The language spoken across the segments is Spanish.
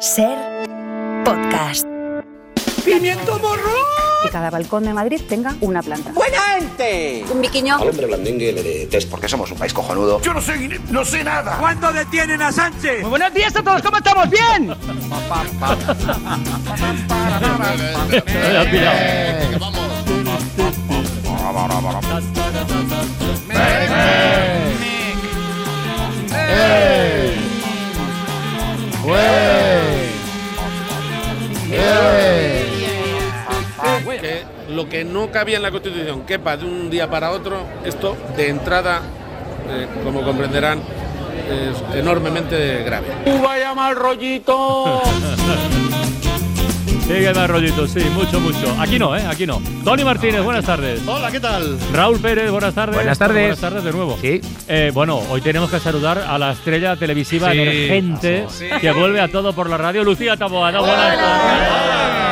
Ser podcast. ¡Pimiento morro! Que cada balcón de Madrid tenga una planta. ¡Buena gente! Un biquiño. Al hombre blandengue le detesto porque somos un país cojonudo. Yo no sé, no sé nada. ¿Cuándo detienen a Sánchez? Muy buenos días a todos, ¿cómo estamos? ¡Bien! Que lo que no cabía en la Constitución quepa de un día para otro, esto de entrada, eh, como comprenderán, es enormemente grave. ¡Vaya mal rollito! Sí, que más rollito, sí, mucho, mucho. Aquí no, ¿eh? Aquí no. Tony Martínez, buenas tardes. Hola, ¿qué tal? Raúl Pérez, buenas tardes. Buenas tardes. Buenas tardes de nuevo. Sí. Eh, bueno, hoy tenemos que saludar a la estrella televisiva Sí. emergente que vuelve a todo por la radio, Lucía Taboada. Buenas tardes.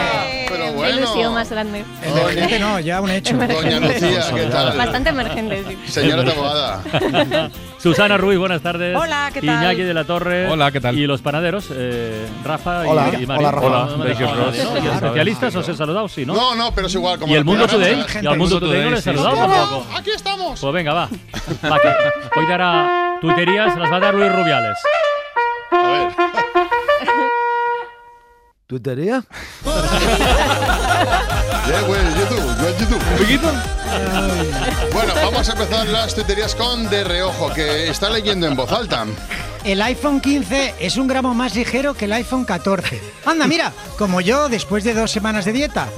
Bueno. ilusión más grande. Emergente no, ya un hecho. Doña Lucía, ¿qué tal? Bastante emergente, sí. Señora Taboada. Susana Ruiz, buenas tardes. Hola, ¿qué tal? Iñaki de la Torre. Hola, ¿qué tal? Y los panaderos, eh, Rafa y- Hola. y, Mario. Hola, Rafa. ¿no? ¿Y especialistas os he saludado? Sí, ¿no? No, no, pero es igual. Como ¿Y el la Mundo Today? ¿Y al Mundo Today no le he saludado tampoco? Aquí estamos. Pues venga, va. Hoy dará tuiterías, las va a dar Luis Rubiales. ¿Tuitería? Yeah, güey, YouTube, güey, YouTube. Bueno, vamos a empezar las tuterías con De Reojo, que está leyendo en voz alta. El iPhone 15 es un gramo más ligero que el iPhone 14. Anda, mira, como yo después de dos semanas de dieta.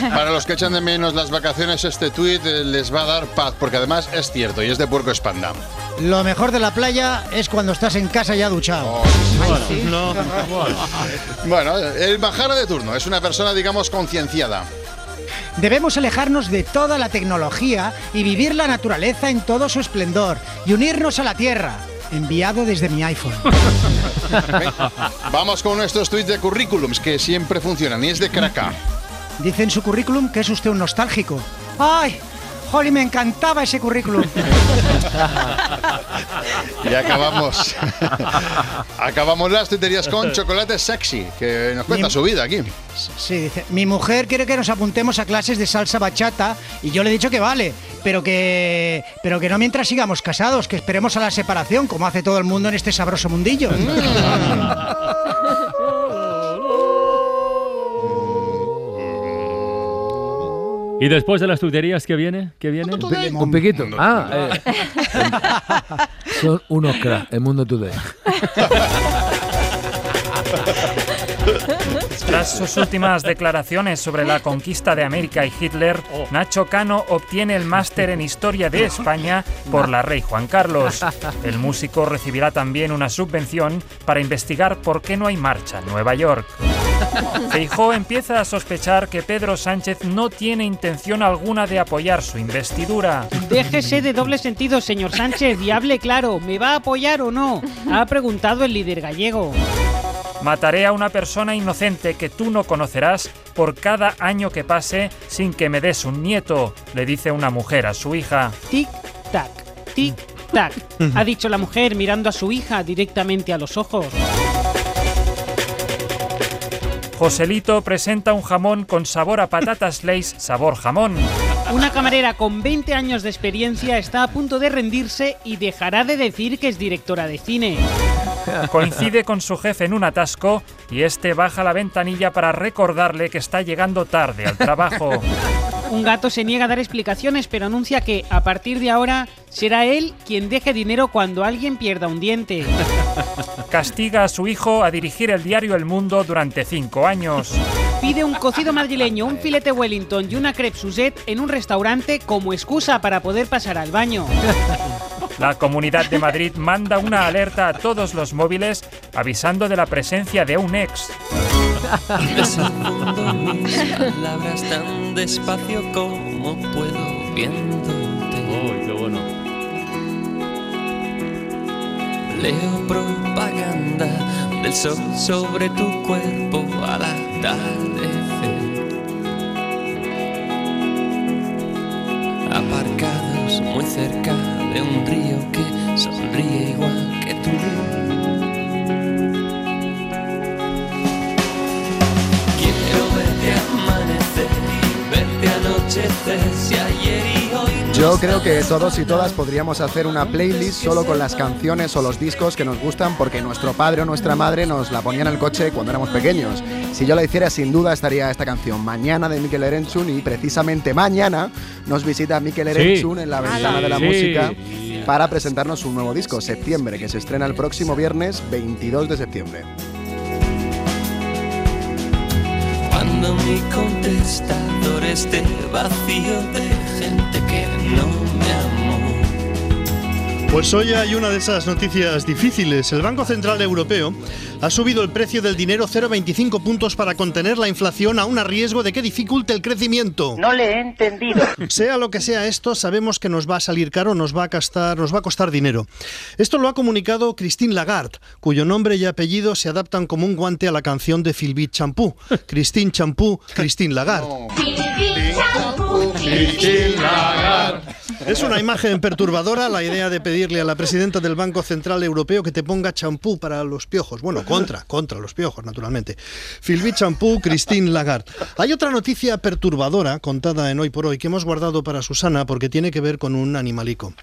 Para los que echan de menos las vacaciones, este tuit eh, les va a dar paz, porque además es cierto y es de puerco espanda. Lo mejor de la playa es cuando estás en casa ya duchado. Oh, sí, sí. Bueno, el bajara de turno es una persona, digamos, concienciada. Debemos alejarnos de toda la tecnología y vivir la naturaleza en todo su esplendor y unirnos a la tierra. Enviado desde mi iPhone. Vamos con nuestros tweets de currículums, que siempre funcionan, y es de Kraká. Dice en su currículum que es usted un nostálgico. ¡Ay! ¡Joli, me encantaba ese currículum! Y acabamos. acabamos las tuterías con chocolate sexy, que nos cuenta Mi- su vida aquí. Sí, dice, mi mujer quiere que nos apuntemos a clases de salsa bachata y yo le he dicho que vale, pero que pero que no mientras sigamos casados, que esperemos a la separación, como hace todo el mundo en este sabroso mundillo. ¿Y después de las tuiterías qué viene? ¿Qué viene? Un piquito. Ah, eh. Son unos cracks, el mundo today. Tras sus últimas declaraciones sobre la conquista de América y Hitler, Nacho Cano obtiene el máster en Historia de España por la Rey Juan Carlos. El músico recibirá también una subvención para investigar por qué no hay marcha en Nueva York. Feijó empieza a sospechar que Pedro Sánchez no tiene intención alguna de apoyar su investidura. Déjese de doble sentido, señor Sánchez, y hable claro, ¿me va a apoyar o no? Ha preguntado el líder gallego. Mataré a una persona inocente que tú no conocerás por cada año que pase sin que me des un nieto, le dice una mujer a su hija. Tic, tac, tic, tac. Ha dicho la mujer mirando a su hija directamente a los ojos. Joselito presenta un jamón con sabor a patatas Lays, sabor jamón. Una camarera con 20 años de experiencia está a punto de rendirse y dejará de decir que es directora de cine. Coincide con su jefe en un atasco y este baja la ventanilla para recordarle que está llegando tarde al trabajo. Un gato se niega a dar explicaciones, pero anuncia que a partir de ahora será él quien deje dinero cuando alguien pierda un diente. Castiga a su hijo a dirigir el diario El Mundo durante cinco años. Pide un cocido madrileño, un filete Wellington y una crepe Suzette en un restaurante como excusa para poder pasar al baño. La Comunidad de Madrid manda una alerta a todos los móviles avisando de la presencia de un ex. Desafundo mis palabras tan despacio como puedo viéndote. Uy, qué bueno. Leo propaganda del sol sobre tu cuerpo al atardecer. Aparcados muy cerca de un río que sonríe igual que tú. Yo creo que todos y todas podríamos hacer una playlist solo con las canciones o los discos que nos gustan porque nuestro padre o nuestra madre nos la ponían en el coche cuando éramos pequeños. Si yo la hiciera, sin duda estaría esta canción, Mañana de Mikel Erenchun, y precisamente mañana nos visita Mikel Erenchun en la ventana de la Sí. música para presentarnos un nuevo disco, Septiembre, que se estrena el próximo viernes 22 de septiembre. Cuando mi contestador esté vacío de gente que no. Pues hoy hay una de esas noticias difíciles. El Banco Central Europeo ha subido el precio del dinero 0,25 puntos para contener la inflación aún a riesgo de que dificulte el crecimiento. No le he entendido. Sea lo que sea esto, sabemos que nos va a salir caro, nos va a costar, nos va a costar dinero. Esto lo ha comunicado Christine Lagarde, cuyo nombre y apellido se adaptan como un guante a la canción de Philbit Champú. Christine Champú, Christine Lagarde. Es una imagen perturbadora la idea de pedirle a la presidenta del Banco Central Europeo que te ponga champú para los piojos. Bueno, contra, contra los piojos, naturalmente. Philbit Champú, Christine Lagarde. Hay otra noticia perturbadora contada en Hoy por Hoy que hemos guardado para Susana porque tiene que ver con un animalico.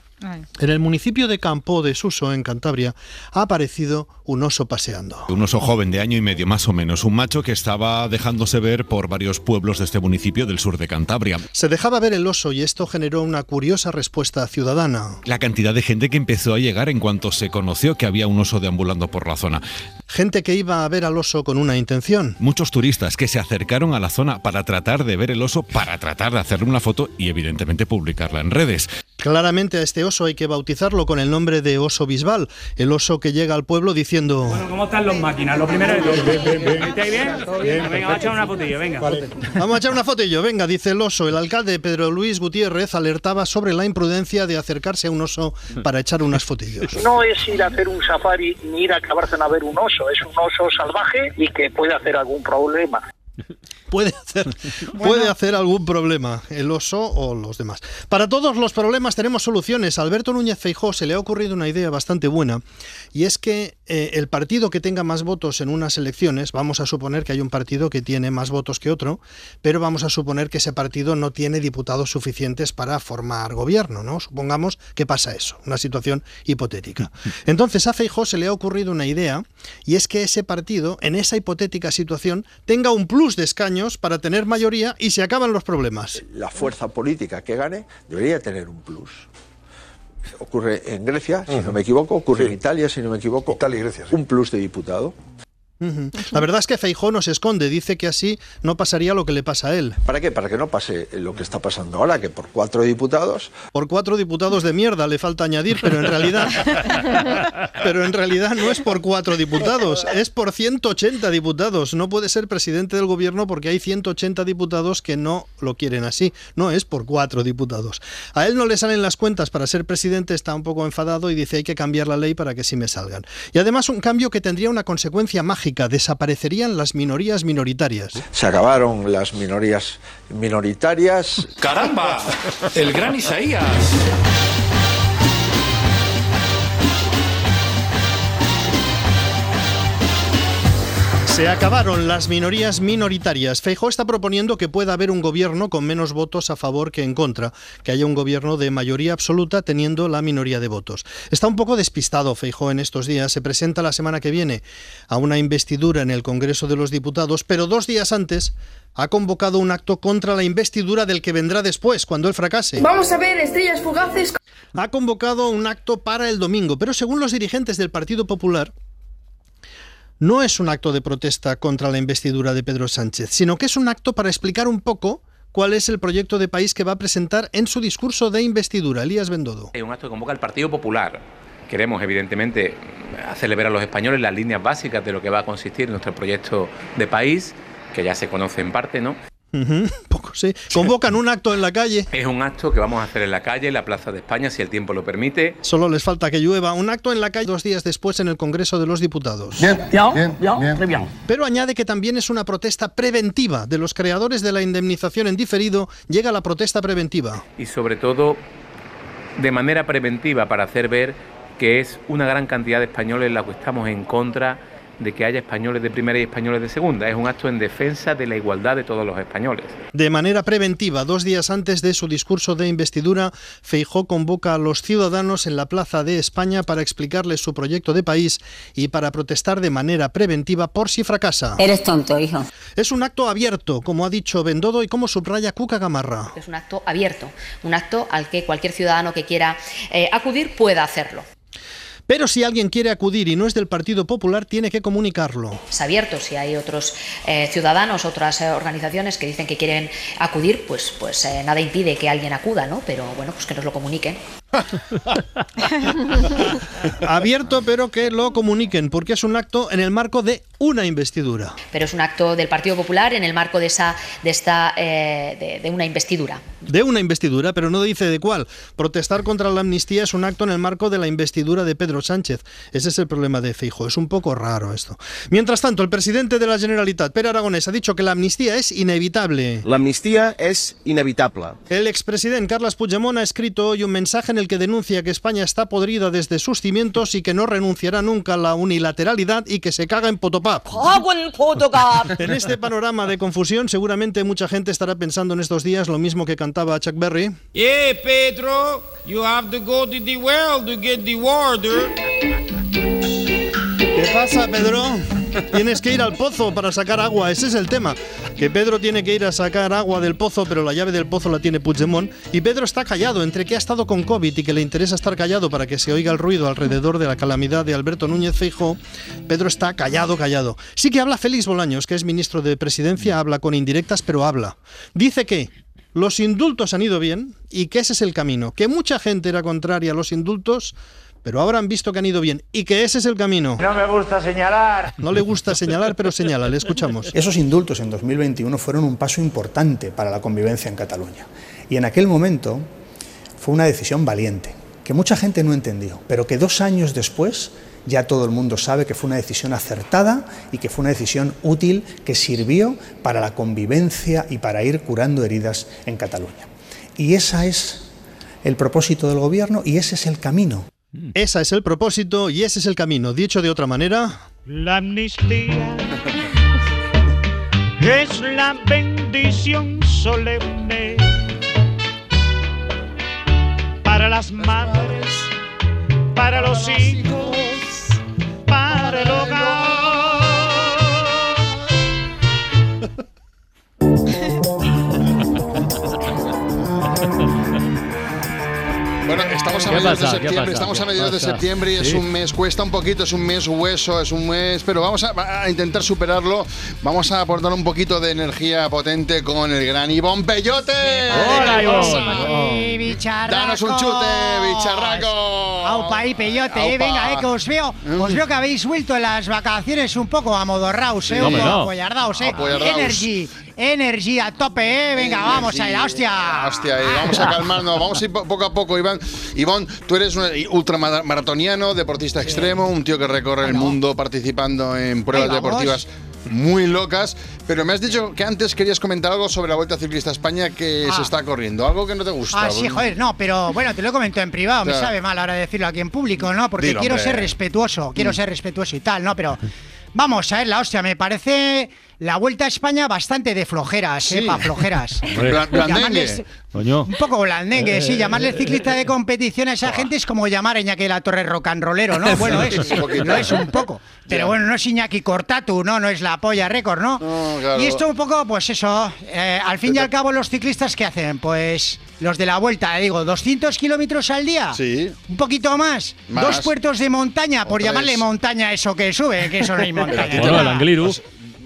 En el municipio de Campo de Suso, en Cantabria, ha aparecido un oso paseando. Un oso joven de año y medio más o menos, un macho que estaba dejándose ver por varios pueblos de este municipio del sur de Cantabria. Se dejaba ver el oso y esto generó una curiosa respuesta ciudadana. La cantidad de gente que empezó a llegar en cuanto se conoció que había un oso deambulando por la zona. Gente que iba a ver al oso con una intención. Muchos turistas que se acercaron a la zona para tratar de ver el oso, para tratar de hacerle una foto y evidentemente publicarla en redes. Claramente a este oso hay que bautizarlo con el nombre de oso bisbal, el oso que llega al pueblo diciendo... Bueno, ¿cómo están los máquinas? Lo primero de todo. ¿Estáis bien? Venga, venga, vamos a echar una fotillo, venga. Vamos a echar una fotillo, venga, dice el oso. El alcalde Pedro Luis Gutiérrez alertaba sobre la imprudencia de acercarse a un oso para echar unas fotillos. No es ir a hacer un safari ni ir a acabarse a ver un oso, es un oso salvaje y que puede hacer algún problema. Puede hacer, puede hacer algún problema el oso o los demás. Para todos los problemas tenemos soluciones. A Alberto Núñez Feijó se le ha ocurrido una idea bastante buena y es que eh, el partido que tenga más votos en unas elecciones, vamos a suponer que hay un partido que tiene más votos que otro, pero vamos a suponer que ese partido no tiene diputados suficientes para formar gobierno, ¿no? Supongamos que pasa eso, una situación hipotética. Entonces a Feijó se le ha ocurrido una idea y es que ese partido, en esa hipotética situación, tenga un plus de escaños para tener mayoría y se acaban los problemas. La fuerza política que gane debería tener un plus. Ocurre en Grecia, si no me equivoco, ocurre en Italia, si no me equivoco. Italia y Grecia. Un plus de diputado. La verdad es que Feijó no se esconde, dice que así no pasaría lo que le pasa a él. ¿Para qué? Para que no pase lo que está pasando ahora, que por cuatro diputados. Por cuatro diputados de mierda le falta añadir, pero en realidad, pero en realidad no es por cuatro diputados, es por 180 diputados. No puede ser presidente del gobierno porque hay 180 diputados que no lo quieren así. No es por cuatro diputados. A él no le salen las cuentas para ser presidente, está un poco enfadado y dice hay que cambiar la ley para que sí me salgan. Y además un cambio que tendría una consecuencia mágica, desaparecerían las minorías minoritarias. Se acabaron las minorías minoritarias. ¡Caramba! El gran Isaías. Se acabaron las minorías minoritarias. Feijó está proponiendo que pueda haber un gobierno con menos votos a favor que en contra, que haya un gobierno de mayoría absoluta teniendo la minoría de votos. Está un poco despistado Feijó en estos días. Se presenta la semana que viene a una investidura en el Congreso de los Diputados, pero dos días antes ha convocado un acto contra la investidura del que vendrá después, cuando él fracase. Vamos a ver estrellas fugaces. Ha convocado un acto para el domingo, pero según los dirigentes del Partido Popular, no es un acto de protesta contra la investidura de Pedro Sánchez, sino que es un acto para explicar un poco cuál es el proyecto de país que va a presentar en su discurso de investidura. Elías Bendodo. Es un acto que convoca al Partido Popular. Queremos, evidentemente, hacerle ver a los españoles las líneas básicas de lo que va a consistir nuestro proyecto de país, que ya se conoce en parte, ¿no? Ujú, poco sí. Convocan un acto en la calle. Es un acto que vamos a hacer en la calle, en la Plaza de España, si el tiempo lo permite. Solo les falta que llueva. Un acto en la calle dos días después en el Congreso de los Diputados. Pero añade que también es una protesta preventiva. De los creadores de la indemnización en diferido llega la protesta preventiva. Y sobre todo, de manera preventiva, para hacer ver que es una gran cantidad de españoles la que estamos en contra de que haya españoles de primera y españoles de segunda. Es un acto en defensa de la igualdad de todos los españoles. De manera preventiva, dos días antes de su discurso de investidura, Feijó convoca a los ciudadanos en la Plaza de España para explicarles su proyecto de país y para protestar de manera preventiva por si fracasa. Eres tonto, hijo. Es un acto abierto, como ha dicho Bendodo y como subraya Cuca Gamarra. Es un acto abierto, un acto al que cualquier ciudadano que quiera eh, acudir pueda hacerlo. Pero si alguien quiere acudir y no es del Partido Popular, tiene que comunicarlo. Es abierto, si hay otros eh, ciudadanos, otras eh, organizaciones que dicen que quieren acudir, pues, pues eh, nada impide que alguien acuda, ¿no? Pero bueno, pues que nos lo comuniquen. Abierto, pero que lo comuniquen, porque es un acto en el marco de una investidura. Pero es un acto del Partido Popular en el marco de esa, de esta, eh, de, de una investidura. De una investidura, pero no dice de cuál. Protestar contra la amnistía es un acto en el marco de la investidura de Pedro Sánchez. Ese es el problema de Feijo. Es un poco raro esto. Mientras tanto, el presidente de la Generalitat, Pere Aragonés, ha dicho que la amnistía es inevitable. La amnistía es inevitable. El expresidente Carles Puigdemont ha escrito hoy un mensaje en el que denuncia que España está podrida desde sus cimientos y que no renunciará nunca a la unilateralidad y que se caga en Potopap. En este panorama de confusión, seguramente mucha gente estará pensando en estos días lo mismo que cantaba Chuck Berry. Yeah, Pedro, you have to go to the well to get the water. ¿Qué pasa, Pedro? Tienes que ir al pozo para sacar agua, ese es el tema. Que Pedro tiene que ir a sacar agua del pozo, pero la llave del pozo la tiene Puigdemont. Y Pedro está callado, entre que ha estado con COVID y que le interesa estar callado para que se oiga el ruido alrededor de la calamidad de Alberto Núñez Feijóo. Pedro está callado, callado. Sí que habla Félix Bolaños, que es ministro de Presidencia, habla con indirectas, pero habla. Dice que los indultos han ido bien y que ese es el camino. Que mucha gente era contraria a los indultos pero ahora han visto que han ido bien y que ese es el camino. No me gusta señalar. No le gusta señalar, pero señala, le escuchamos. Esos indultos en 2021 fueron un paso importante para la convivencia en Cataluña. Y en aquel momento fue una decisión valiente, que mucha gente no entendió, pero que dos años después ya todo el mundo sabe que fue una decisión acertada y que fue una decisión útil que sirvió para la convivencia y para ir curando heridas en Cataluña. Y ese es el propósito del gobierno y ese es el camino. Ese es el propósito y ese es el camino. Dicho de otra manera. La amnistía es la bendición solemne para las madres, para los hijos, Bueno, estamos a ¿Qué mediados de septiembre, estamos a ¿Qué mediados de septiembre y es Sí. un mes, cuesta un poquito, es un mes hueso, es un mes, pero vamos a, a intentar superarlo. Vamos a aportar un poquito de energía potente con el gran Ivón Peyote. Hola, bicharracos. Danos un chute, bicharraco. Aupa y peyote, eh, Aupa. venga, eh, que os veo, os veo que habéis vuelto en las vacaciones un poco amodorraos, eh, Sí. un Hombre, poco no. apoyardaos, eh. Apoyardaos. Energy, energy a tope, eh, venga, vamos a ir, hostia. Hostia, y vamos a calmarnos, vamos a ir po- poco a poco, Iván. Iván, tú eres un ultramaratoniano, deportista extremo, un tío que recorre el mundo participando en pruebas deportivas muy locas, pero me has dicho que antes querías comentar algo sobre la Vuelta Ciclista a España que Ah. se está corriendo, algo que no te gusta. Ah, sí, joder, no, pero bueno, te lo comento en privado, me sabe mal ahora decirlo aquí en público, ¿no? Porque Dilo, quiero hombre. ser respetuoso, quiero Mm. ser respetuoso y tal, ¿no? Pero vamos a ver, la hostia, me parece la Vuelta a España bastante de flojeras, ¿eh? Sí. Pa' flojeras. Blan-. Llamarles-. Un poco blandengue, Eh, sí, llamarle ciclista de competición a esa gente es como llamar a Iñaki de la Torre rock and rollero, ¿no? Bueno, es, Un poquito. lo es un poco. Pero bueno, no es Iñaki Cortatu, ¿no? No es la polla récord, ¿no? claro. Y esto un poco, pues eso, eh, al fin y al cabo los ciclistas ¿qué hacen? Pues los de la vuelta, eh, digo, 200 kilómetros al día. Sí. Un poquito más. Más. Dos puertos de montaña, por tres. llamarle montaña a eso que sube, que eso no hay montaña. Bueno, el Angliru.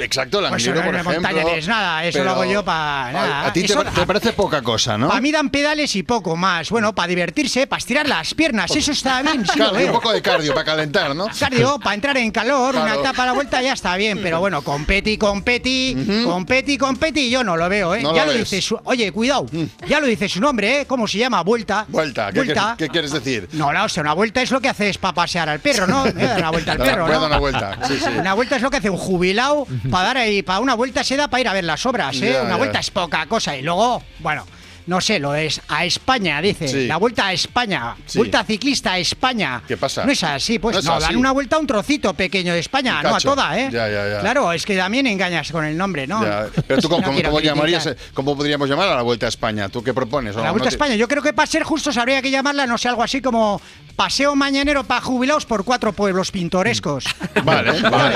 Exacto, la Pues por ejemplo. montaña, es nada, eso lo hago yo para nada. A, a ti te, parece poca cosa, ¿no? Para mí dan pedales y poco más. Bueno, para divertirse, para estirar las piernas, eso está bien, sí Cardio, un poco de cardio para calentar, ¿no? Cardio, para entrar en calor, una Claro. etapa a la vuelta ya está bien, pero bueno, competi, competi, competi, competi, yo no lo veo, ¿eh? No ya lo lo, ves. dice su. Oye, cuidado, ya lo dice su nombre, ¿eh? ¿Cómo se llama? Vuelta. Vuelta, ¿qué, Vuelta. qué- qué quieres decir? No, no, o sea, una vuelta es lo que haces para pasear al perro, ¿no? Me voy a dar una vuelta al a perro, a ¿no? dar una vuelta, sí, sí. Una vuelta es lo que hace un jubilado para dar ahí, para una vuelta se da para ir a ver las obras, ¿eh? Una vuelta es poca cosa y luego, bueno, no sé, lo es a España, dice. Sí. La vuelta a España. Sí. Vuelta ciclista a España. ¿Qué pasa? No es así, pues No es no, así. dan una vuelta a un trocito pequeño de España, no a toda, ¿eh? Ya, ya, ya. Claro, es que también engañas con el nombre, ¿no? Pero tú, ¿cómo, No cómo- llamarías, eh, cómo podríamos llamar a la Vuelta a España? ¿Tú qué propones? La ¿O Vuelta a España, yo creo que para ser justos habría que llamarla, no sé, algo así como Paseo Mañanero para jubilados por cuatro pueblos pintorescos. Vale, vale,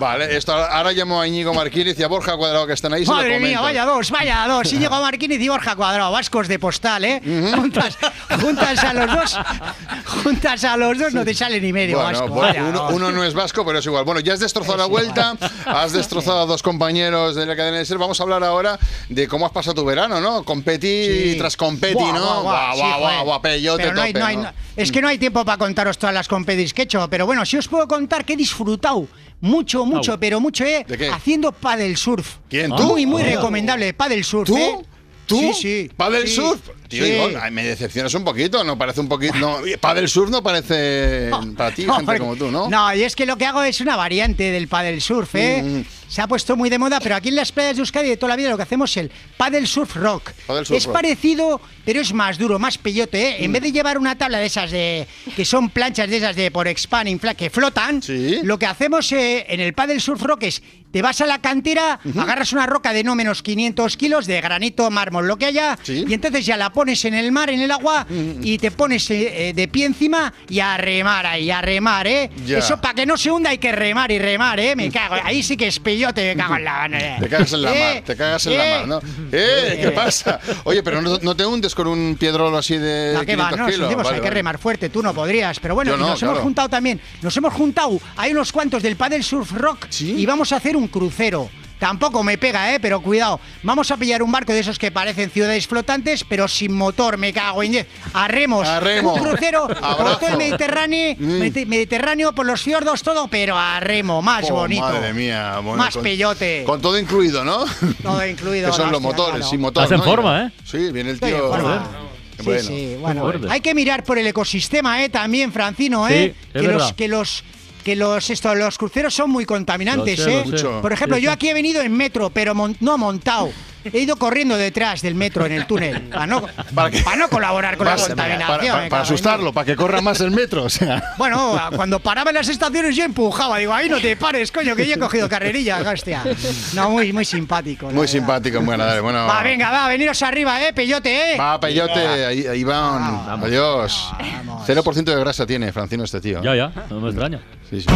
vale. Esto, ahora llamo a Íñigo Marquínez y a Borja Cuadrado que están ahí. Madre mía, vaya dos, vaya dos. Íñigo Marquínez y Borja Cuadrado, vascos de postal, ¿eh? juntas, juntas a los dos, juntas a los dos no te sale ni medio Bueno, vasco. bueno, vaya uno, uno no es vasco, pero es igual. Bueno, ya has destrozado la vuelta, has destrozado a dos compañeros de la cadena de ser. Vamos a hablar ahora de cómo has pasado tu verano, ¿no? Competi Sí. tras competi, Buah, ¿no? sí, guau, guau, peyote no hay- tope, no hay- ¿no? no- es que no hay tiempo para contaros todas las compedis que he hecho, pero bueno, sí os puedo contar que he disfrutado mucho, mucho, Au. pero mucho, ¿eh? ¿De qué? Haciendo paddle surf. ¿Quién, tú? Muy, muy Ah. recomendable, paddle surf, ¿Tú? ¿eh? ¿Tú? Sí, sí. ¿Paddle sí, surf? Tío, sí. Igor, ay, me decepcionas un poquito, no parece un poquito. No, paddle surf no parece para ti, gente como tú, ¿no? No, y es que lo que hago es una variante del paddle surf, ¿eh? Mm. Se ha puesto muy de moda, pero aquí en las playas de Euskadi de toda la vida lo que hacemos es el paddle surf rock. Surf es rock. parecido, pero es más duro, más peyote, ¿eh? Mm. En vez de llevar una tabla de esas de que son planchas de esas de por expand infla que flotan, lo que hacemos eh, en el paddle surf rock es te vas a la cantera, agarras una roca de no menos 500 kilos de granito, mármol, lo que haya, y entonces ya la pones en el mar, en el agua, y te pones eh, eh, de pie encima y a remar ahí, a remar, ¿eh? Ya. Eso para que no se hunda hay que remar y remar, ¿eh? Me cago, ahí sí que es peyote, me cago en la mano. ¿eh? Te cagas en la Eh, mar, te cagas en eh. la mar, ¿no? ¡Eh! ¿Qué pasa? Oye, pero no, no te hundes con un piedrolo así de No, que va, 500 no, kilos. hundimos, Vale, hay que vale. remar fuerte, tú no podrías. Pero bueno, no, nos hemos claro. juntado también, nos hemos juntado, hay unos cuantos del Paddle Surf Rock y vamos a hacer un crucero. Tampoco me pega, eh, pero cuidado. Vamos a pillar un barco de esos que parecen ciudades flotantes, pero sin motor, me cago en diez. A remos. A remo. Un crucero por todo el Mediterráneo, Medite- Mediterráneo, por los fiordos, todo, pero a remo, más Oh, bonito. Madre mía. bueno, Más con- peyote. Con todo incluido, ¿no? Todo incluido. que son los motores, sin motor. Estás en ¿no? forma, ¿eh? Sí, viene el tío. forma. Sí, Bueno. sí, bueno. Hay que mirar por el ecosistema, ¿eh? También, Francino, ¿eh? Sí, es que, los, que los que los esto, los cruceros son muy contaminantes, sé, ¿eh? lo sé. Mucho. Por ejemplo, yo aquí he venido en metro, pero mon- no montado. He ido corriendo detrás del metro en el túnel para no, para no colaborar con la Para, contaminación. para- para- para en asustarlo, para que corra más el metro. O sea. bueno, cuando paraba en las estaciones yo empujaba, digo, ahí no te pares, coño, que yo he cogido carrerilla, hostia. No, muy, muy simpático. Muy verdad. simpático, bueno, dale, bueno. Va, venga, va, veniros arriba, eh, peyote, eh. Va, peyote, ahí, ahí van. Adiós. 0% de grasa tiene, Francino, este tío. Ya, ya, no me extraña. Sí, sí.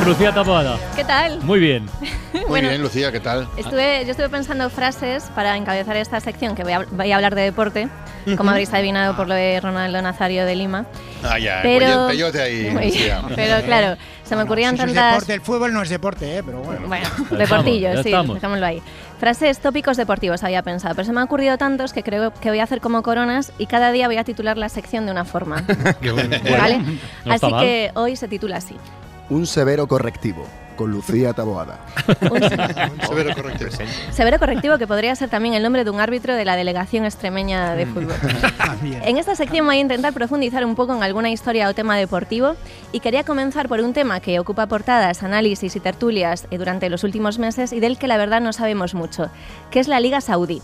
Ver, Lucía Taboada. ¿Qué tal? Muy bien. Muy Bueno. bien, Lucía, ¿qué tal? Estuve, yo estuve pensando frases para encabezar esta sección que voy a, voy a hablar de deporte, como habréis adivinado por lo de Ronaldo Nazario de Lima. Ah, ya, Pero- peyote, peyote ahí. Muy bien. Lucía. Pero claro, se me ocurrían Si tantas... deporte, el fútbol no es deporte, eh, pero bueno. Bueno, deportillo, sí, estamos. dejémoslo ahí. Frases tópicos deportivos había pensado, pero se me han ocurrido tantos que creo que voy a hacer como coronas y cada día voy a titular la sección de una forma. Qué bueno. ¿Vale? No así que hoy se titula así. Un severo correctivo, con Lucía Taboada. Severo correctivo. Severo correctivo que podría ser también el nombre de un árbitro de la delegación extremeña de fútbol. En esta sección voy a intentar profundizar un poco en alguna historia o tema deportivo y quería comenzar por un tema que ocupa portadas, análisis y tertulias eh, durante los últimos meses y del que la verdad no sabemos mucho, que es la Liga Saudí.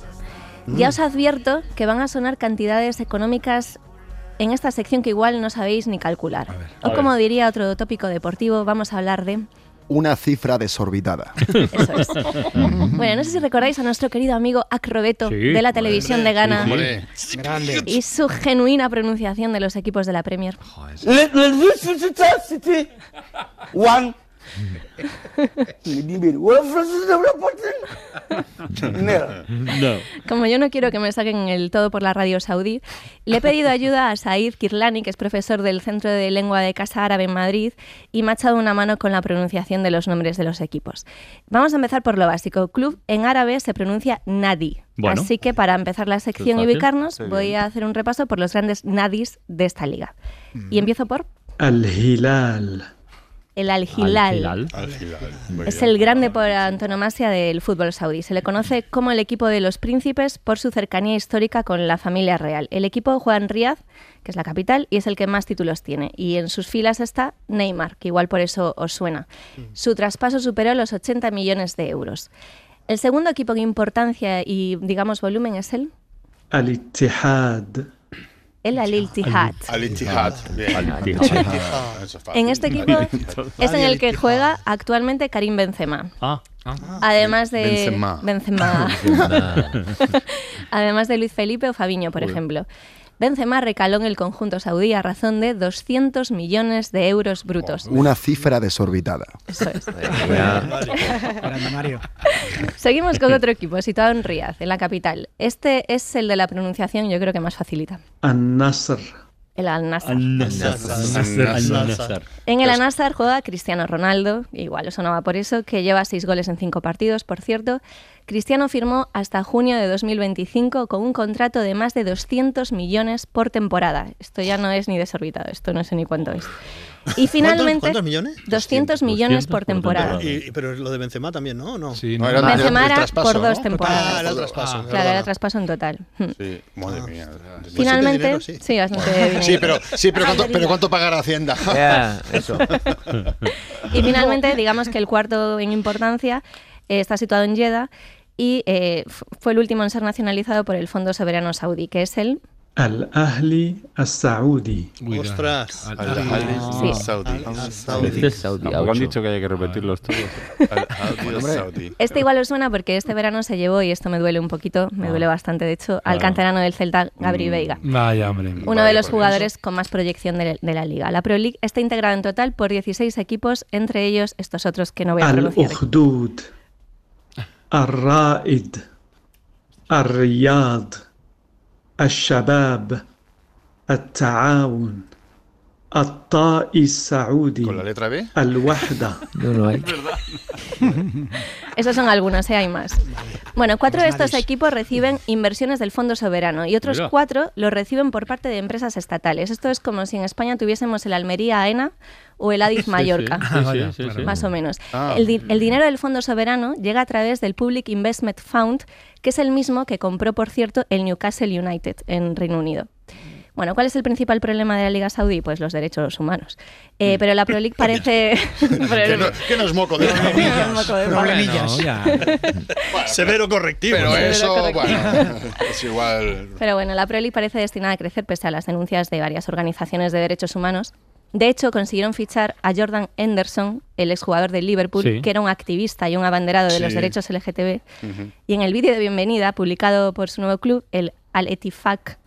Ya Mm. os advierto que van a sonar cantidades económicas en esta sección que igual no sabéis ni calcular. a o ver. como diría otro tópico deportivo, vamos a hablar de... Una cifra desorbitada. Bueno, no sé si recordáis a nuestro querido amigo Acrobeto Sí, de la televisión hombre, de Ghana. sí, hombre. Y su genuina pronunciación de los equipos de la Premier. One. No. Como yo no quiero que me saquen el todo por la radio saudí, le he pedido ayuda a Said Kirlani, que es profesor del Centro de Lengua de Casa Árabe en Madrid, y me ha echado una mano con la pronunciación de los nombres de los equipos. Vamos a empezar por lo básico. Club en árabe se pronuncia Nadi. Bueno. Así que para empezar la sección y ubicarnos, Sí, voy a hacer un repaso por los grandes Nadis de esta liga. Y empiezo por Al Hilal. El Al Hilal. Al Es el grande por antonomasia del fútbol saudí. Se le conoce como el equipo de los príncipes por su cercanía histórica con la familia real. El equipo juega en Riyadh, que es la capital, y es el que más títulos tiene. Y en sus filas está Neymar, que igual por eso os suena. Su traspaso superó los 80 millones de euros. El segundo equipo en importancia y, digamos, volumen es el, Al-Ittihad. el Al Ittihad. Al Ittihad. Bien. Al Ittihad. Eso es fácil. En este equipo es en el que juega actualmente Karim Benzema. Ah. Además de Benzema. Benzema. Además de Luis Felipe o Fabiño, por ejemplo. Benzema recaló en el conjunto saudí a razón de 200 millones de euros brutos. Una cifra desorbitada. Eso es. Grande Mario. Seguimos con otro equipo situado en Riyadh, en la capital. Este es el de la pronunciación, yo creo que más facilita. Al-Nasr. El Al-Nassr. Al-Nassr. En el Al-Nassr juega Cristiano Ronaldo, igual os sonaba por eso, que lleva seis goles en cinco partidos, por cierto. Cristiano firmó hasta junio de 2025 con un contrato de más de 200 millones por temporada. Esto ya no es ni desorbitado, esto no sé ni cuánto es. Y finalmente, ¿Cuántos millones? 200 millones por temporada. Y- y- pero lo de Benzema también, ¿no? No, Sí, No, era el- Benzema era por dos ¿no? temporadas. Ah, era el traspaso. Claro, perdona. era traspaso en total. Sí, madre mía. Finalmente, dinero, sí. sí. bastante dinero. Sí, pero, sí, pero, ¿cuánto, pero ¿cuánto pagará Hacienda? Ya, eso. Y finalmente, digamos que el cuarto en importancia eh, está situado en Jeddah y eh, fue el último en ser nacionalizado por el Fondo Soberano Saudí, que es el Al-Ahli Al-Saudi. Ostras. Al- Al- Sí. Al- Saudi. Al Este es- Saudi, han dicho que haya que repetirlos todos. Al- al- Saudi. Este igual os suena porque este verano se llevó, y esto me duele un poquito, me duele bastante de hecho, al Ah. canterano del Celta, Gabri Mm, Veiga. Vaya, hombre. Uno de los jugadores con más proyección de, de la liga. La Pro League está integrada en total por 16 equipos, entre ellos estos otros que no voy a pronunciar. Al-Ukhdud. Al-Ra'id. Al-Riyad. Al-Shabab. Al-Ta'awun. Al-Ta'i Saudi. ¿Con la letra B? Al-Wahda. No, no hay. Esos son algunos, ¿eh? hay más. Bueno, cuatro de estos equipos reciben inversiones del Fondo Soberano y otros Mira. cuatro los reciben por parte de empresas estatales. Esto es como si en España tuviésemos el Almería AENA o el Adif Mallorca. Sí, sí, sí, sí, sí. Más o menos. Ah. El, di- el dinero del Fondo Soberano llega a través del Public Investment Fund, que es el mismo que compró, por cierto, el Newcastle United en Reino Unido. Bueno, ¿cuál es el principal problema de la Liga Saudí? Pues los derechos humanos. Eh, pero la Pro League parece... Que no, que no es moco de Moco de palo. Problemillas. Severo correctivo. Pero ¿eh? eso, correcto. bueno, es igual. Pero bueno, la Pro League parece destinada a crecer pese a las denuncias de varias organizaciones de derechos humanos. De hecho, consiguieron fichar a Jordan Henderson, el exjugador del Liverpool, Sí. que era un activista y un abanderado de los derechos LGTB. Y en el vídeo de bienvenida, publicado por su nuevo club, el Al Etifak,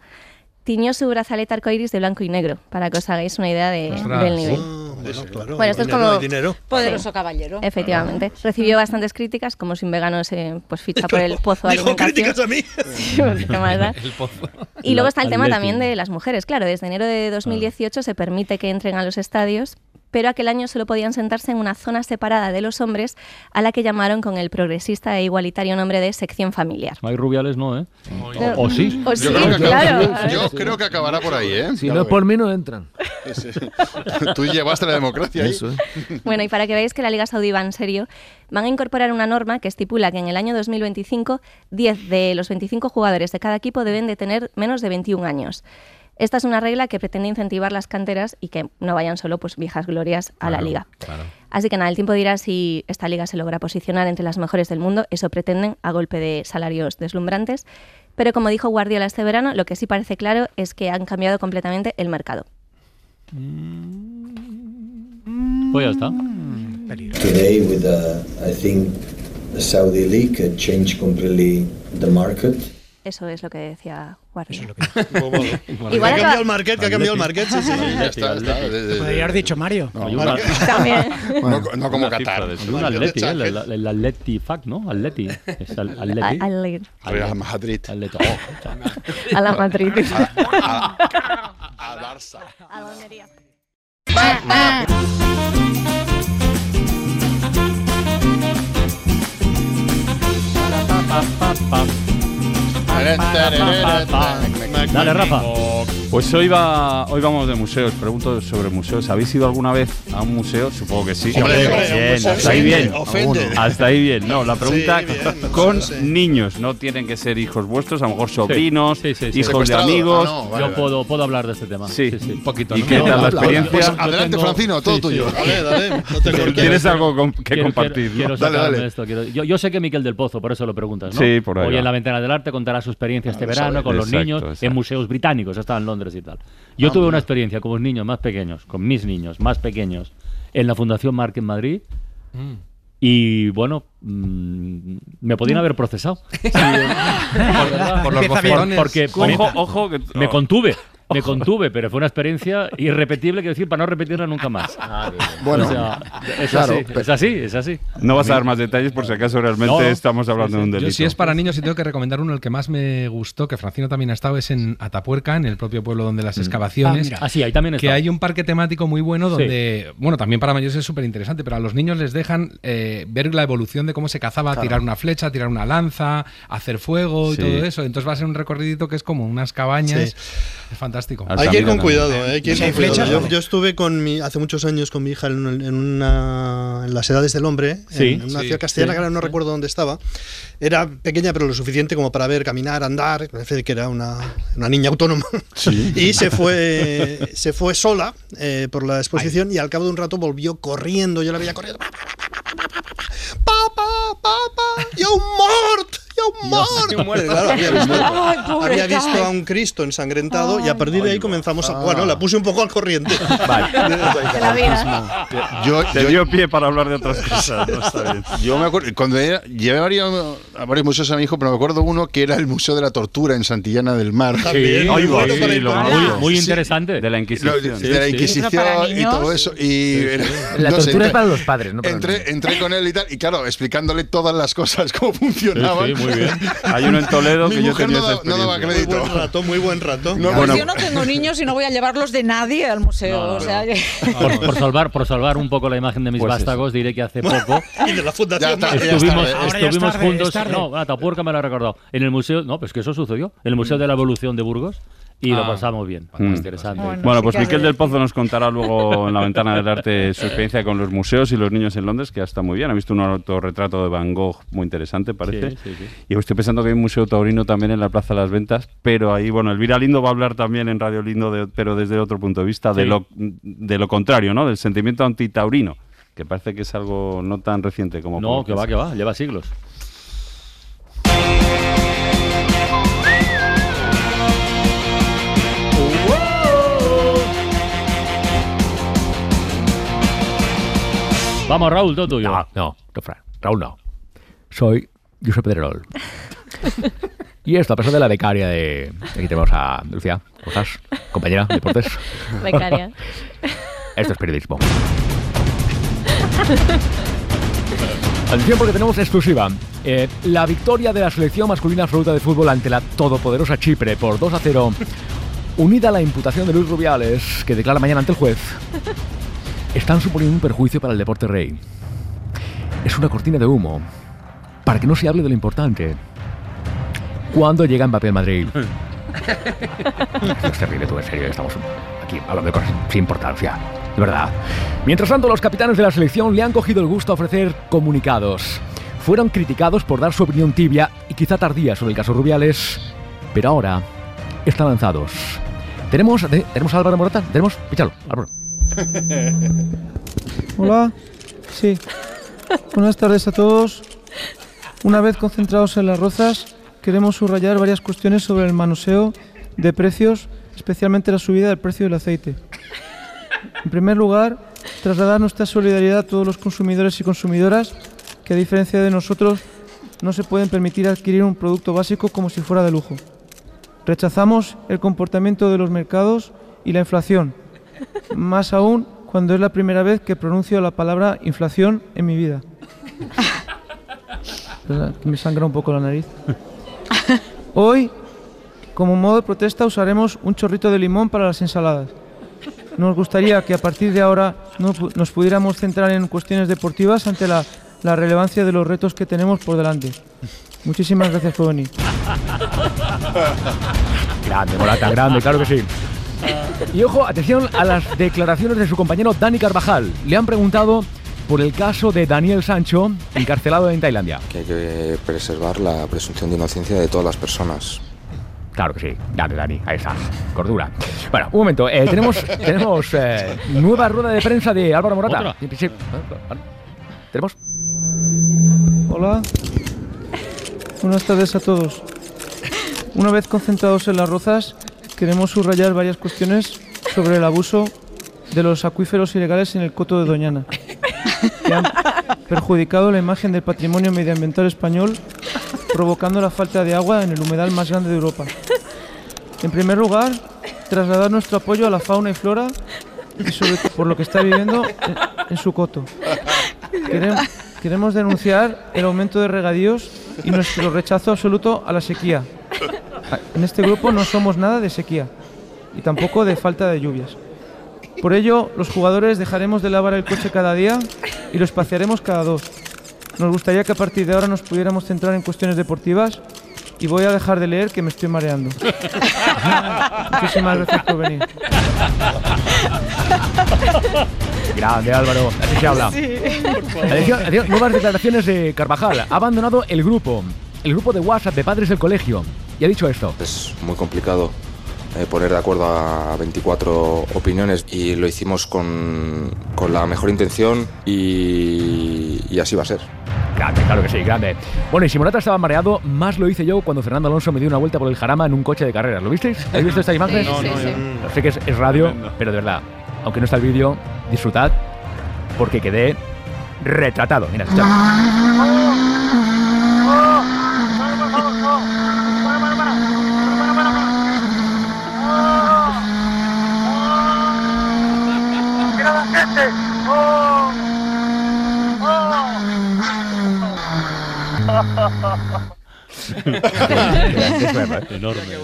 tiñó su brazalete arcoiris de blanco y negro, para que os hagáis una idea de- del nivel. Ah, bueno, claro. Bueno, esto es como- dinero. Poderoso caballero. Efectivamente. Recibió bastantes críticas, como si un vegano se pues, ficha por el pozo de Dijo alimentación. críticas a mí. Sí, pues, ¿qué más da? El pozo. Y luego está el tema también de las mujeres. Claro, desde enero de 2018 se permite que entren a los estadios, pero aquel año solo podían sentarse en una zona separada de los hombres, a la que llamaron con el progresista e igualitario nombre de sección familiar. Hay rubiales, no, ¿eh? O, o sí. O sí, Yo creo que, claro. yo creo que acabará por ahí, ¿eh? Si no es por mí, no entran. Tú llevaste la democracia ahí. Eso, ¿eh? Bueno, y para que veáis que la Liga Saudí va en serio, van a incorporar una norma que estipula que en el año 2025 10 de los 25 jugadores de cada equipo deben de tener menos de 21 años. Esta es una regla que pretende incentivar las canteras y que no vayan solo pues viejas glorias a la liga. Así que nada, el tiempo dirá si esta liga se logra posicionar entre las mejores del mundo. Eso pretenden a golpe de salarios deslumbrantes. Pero como dijo Guardiola este verano, lo que sí parece claro es que han cambiado completamente el mercado. Pues ya está. Today, with the, I think, the Saudi league uh, changed completely the market. Eso es lo que decía Guardiola. Que ha Igual cambiado el market, que ha cambiado el market. Sí, sí. Ya está, Podría haber dicho Mario. No, También. no, no como Qatar. un Atleti, ¿eh? el, el, el Atleti Fac, ¿no? Atleti. Es al, Atleti. A- al- Real Madrid. Atleti. Oh, A la Madrid. Al Barça. A la Almería. Let it burn. Dale, Rafa. Pues hoy, va, hoy vamos de museos. Pregunto sobre museos. ¿Habéis ido alguna vez a un museo? Supongo que sí. Hombre, hombre, bien, ofende, hasta ahí bien. ofende. Hasta ahí bien. No, la pregunta Sí, bien, con sí. niños. No tienen que ser hijos vuestros, a lo mejor sobrinos, Sí, sí, sí. hijos de amigos. Ah, no, vale, Yo vale. puedo- puedo hablar de este tema. Sí, un poquito. ¿Y ¿no? qué No, tal la experiencia? habla. Pues adelante, Francino, todo tuyo. Dale, dale, no. ¿Tienes algo con- que Quiero- compartir? Quiero, no? quiero sacarme esto, quiero- Yo, yo sé que Miquel del Pozo, por eso lo preguntas, ¿no? Sí, por ahí Hoy va. en la Ventana del Arte contará su experiencia este verano con los niños. En museos británicos, estaba en Londres y tal. Yo Ah, tuve mira. una experiencia con los niños más pequeños, con mis niños más pequeños, en la Fundación Marc en Madrid. Y bueno, mm, me podían haber procesado. Sí, por, por los. Porque Ojo, que- me contuve. Me contuve, pero fue una experiencia irrepetible, quiero decir, para no repetirla nunca más. Bueno, O sea, es, claro, así, pero- es así, es así. No vas a dar más detalles por si acaso realmente No, estamos hablando de un delito. Yo si es para niños y tengo que recomendar uno, el que más me gustó, que Francino también ha estado, es en Atapuerca, en el propio pueblo donde las excavaciones. Ah, mira. Ah, sí, ahí también he Que hay un parque temático muy bueno Sí. donde, bueno, también para mayores es súper interesante, pero a los niños les dejan eh, ver la evolución de cómo se cazaba, Claro. tirar una flecha, tirar una lanza, hacer fuego Sí. y todo eso. Entonces va a ser un recorridito que es como unas cabañas. Es fantástico. Hay que ir con cuidado, ¿eh? hay que ir con cuidado. flechas, Yo, no. yo estuve con mi, hace muchos años con mi hija en, en una, en las edades del hombre, Sí, en una sí, ciudad castellana, sí, que ahora no sí. recuerdo dónde estaba. Era pequeña, pero lo suficiente como para ver caminar, andar, parece que era una, una niña autónoma. y se fue, se fue sola eh, por la exposición y al cabo de un rato volvió corriendo. Yo la veía corriendo. ¡Papá, papá! ¡Y un mort! ¡Y un mort! Porque, claro, había visto, Ay, pobre había visto a un Cristo ensangrentado y a partir de ahí comenzamos a. Bueno, la puse un poco al corriente. Yo, Te yo- dio pie para hablar de otras cosas. no está bien. Yo me acuerdo, cuando era, llevé varios, a varios museos a mi hijo, pero me acuerdo uno que era el Museo de la Tortura en Santillana del Mar. Muy bueno para allá. Muy Sí. interesante. De la Lo- Inquisición. de la Inquisición y todo eso. Y La no sé, tortura es entré- para los padres, no para entré, entré con él y tal, y claro, explicándole todas las cosas, cómo funcionaban. Muy bien. Hay uno en Toledo Mi que yo tenía no, esa no daba crédito. Muy buen rato, muy buen rato. No, Pues Bueno. yo no tengo niños y no voy a llevarlos de nadie al museo. No, o sea, que- Por, por salvar, por salvar un poco la imagen de mis Pues vástagos, diré que hace poco Y de la fundación. Ya está, ya estuvimos, es tarde. Estuvimos tarde, juntos. No, Atapuerca me lo ha recordado. En el museo, no, pues que eso sucedió. En el Museo de la Evolución de Burgos y lo Ah. pasamos bien. Mm. Interesante. Bueno. Bueno, sí pues que Miquel del Pozo nos contará luego en la ventana del arte su experiencia con los museos y los niños en Londres, que ya está muy bien. Ha visto un autorretrato de Van Gogh muy interesante, parece. Sí, sí, sí. Y estoy pensando que hay un museo taurino también en la Plaza de las Ventas, pero ahí, bueno, Elvira Lindo va a hablar también en Radio Lindo, de- pero desde otro punto de vista, de, lo, de lo contrario, ¿no? Del sentimiento antitaurino, que parece que es algo no tan reciente como... No, como que va, que va, lleva siglos. Vamos, Raúl, todo tuyo. No, no, no, Fran, Raúl no. Soy Josep Pedrerol. y esto, a pesar de la becaria de... Aquí tenemos a Lucía, ¿cómo estás? Compañera de deportes. Becaria. Esto es periodismo. Atención porque tenemos exclusiva. Eh, la victoria de la selección masculina absoluta de fútbol ante la todopoderosa Chipre por 2 a 0, unida a la imputación de Luis Rubiales, que declara mañana ante el juez, están suponiendo un perjuicio para el deporte rey. Es una cortina de humo para que no se hable de lo importante. ¿Cuándo llega Mbappé a Madrid? es terrible, tú, en serio, estamos aquí hablando de cosas sin importancia. De verdad. Mientras tanto, los capitanes de la selección le han cogido el gusto a ofrecer comunicados. Fueron criticados por dar su opinión tibia y quizá tardía sobre el caso Rubiales, pero ahora están lanzados. Tenemos, te- tenemos a Álvaro Morata, tenemos, píchalo, Álvaro. Hola. Sí. Buenas tardes a todos. Una vez concentrados en las rozas, queremos subrayar varias cuestiones sobre el manoseo de precios, especialmente la subida del precio del aceite. En primer lugar, trasladar nuestra solidaridad a todos los consumidores y consumidoras que, a diferencia de nosotros, no se pueden permitir adquirir un producto básico como si fuera de lujo. Rechazamos el comportamiento de los mercados y la inflación, más aún cuando es la primera vez que pronuncio la palabra inflación en mi vida. Me sangra un poco la nariz. Hoy, como modo de protesta, usaremos un chorrito de limón para las ensaladas. Nos gustaría que a partir de ahora nos pudiéramos centrar en cuestiones deportivas ante la, la relevancia de los retos que tenemos por delante. Muchísimas gracias por venir. Grande, Morata, grande, claro que sí. Y ojo, atención a las declaraciones de su compañero Dani Carvajal. Le han preguntado por el caso de Daniel Sancho, encarcelado en Tailandia. que hay que preservar la presunción de inocencia de todas las personas. Claro que sí. Dale, Dani, ahí está. Cordura. Bueno, un momento. eh, tenemos tenemos eh, nueva rueda de prensa de Álvaro Morata. ¿Otra? Sí, sí. ¿Tenemos? Hola. Buenas tardes a todos. Una vez concentrados en las rozas, queremos subrayar varias cuestiones sobre el abuso de los acuíferos ilegales en el coto de Doñana, que han perjudicado la imagen del patrimonio medioambiental español, provocando la falta de agua en el humedal más grande de Europa. En primer lugar, trasladar nuestro apoyo a la fauna y flora y sobre por lo que está viviendo en, su coto. Queremos denunciar el aumento de regadíos y nuestro rechazo absoluto a la sequía. En este grupo no somos nada de sequía y tampoco de falta de lluvias. Por ello, los jugadores dejaremos de lavar el coche cada día y lo espaciaremos cada dos. Nos gustaría que a partir de ahora nos pudiéramos centrar en cuestiones deportivas y voy a dejar de leer que me estoy mareando. Muchísimas gracias por venir. Grande Álvaro, así se habla. Atención, nuevas declaraciones de Carvajal. Ha abandonado el grupo, el grupo de WhatsApp de padres del colegio. Y ha dicho esto. Es muy complicado eh, poner de acuerdo a 24 opiniones y lo hicimos con, con la mejor intención y, y así va a ser. Grande, claro que sí, grande. Bueno, y si Morata estaba mareado, más lo hice yo cuando Fernando Alonso me dio una vuelta por el jarama en un coche de carreras. ¿Lo visteis? ¿Habéis visto esta imagen? Sí, sí, sí. No sé que es, es radio, pero de verdad, aunque no está el vídeo, disfrutad porque quedé retratado. Mira, escuchad. Enorme.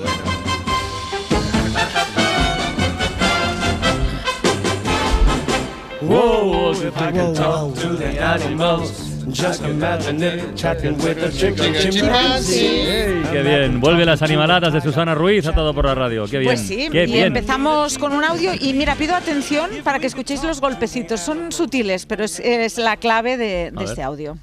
Whoa, if I could talk to the animals, just imagine it chatting with a chicken chimpanzee. Ey, qué bien. Vuelve las animaladas de Susana Ruiz a todo por la radio. Qué bien. Pues sí, qué y bien. empezamos con un audio y mira, pido atención para que escuchéis los golpecitos. Son sutiles, pero es, es la clave de, de este audio.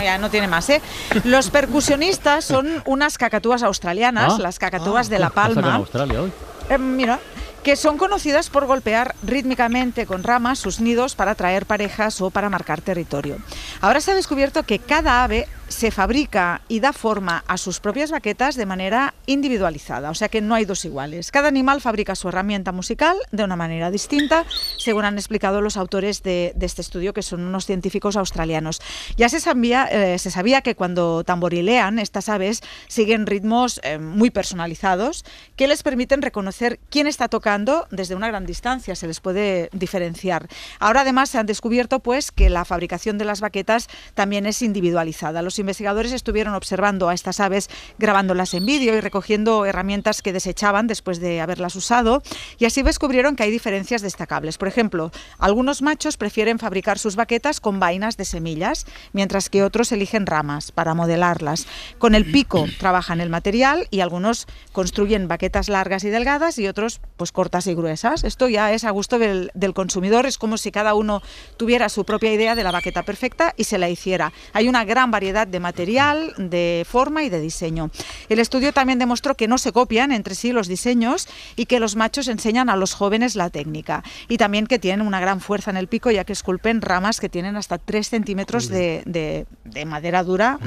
Bueno, ya no tiene más, ¿eh? Los percusionistas son unas cacatúas australianas, Ah. las cacatúas de La ¿Qué pasa con Palma. Australia hoy? Eh, mira, que son conocidas por golpear rítmicamente con ramas sus nidos para atraer parejas o para marcar territorio. Ahora se ha descubierto que cada ave se fabrica y da forma a sus propias baquetas de manera individualizada, o sea que no hay dos iguales. Cada animal fabrica su herramienta musical de una manera distinta, según han explicado los autores de, de este estudio, que son unos científicos australianos. Ya se sabía, eh, se sabía que cuando tamborilean, estas aves siguen ritmos eh, muy personalizados que les permiten reconocer quién está tocando desde una gran distancia, se les puede diferenciar. Ahora además se han descubierto pues que la fabricación de las baquetas también es individualizada. Los investigadores estuvieron observando a estas aves grabándolas en vídeo y recogiendo herramientas que desechaban después de haberlas usado y así descubrieron que hay diferencias destacables. Por ejemplo, algunos machos prefieren fabricar sus baquetas con vainas de semillas, mientras que otros eligen ramas para modelarlas. Con el pico trabajan el material y algunos construyen baquetas largas y delgadas y otros pues cortas y gruesas. Esto ya es a gusto del, del consumidor, es como si cada uno tuviera su propia idea de la baqueta perfecta y se la hiciera. Hay una gran variedad de material, de forma y de diseño. El estudio también demostró que no se copian entre sí los diseños y que los machos enseñan a los jóvenes la técnica. Y también que tienen una gran fuerza en el pico, ya que esculpen ramas que tienen hasta 3 centímetros de, de- de madera dura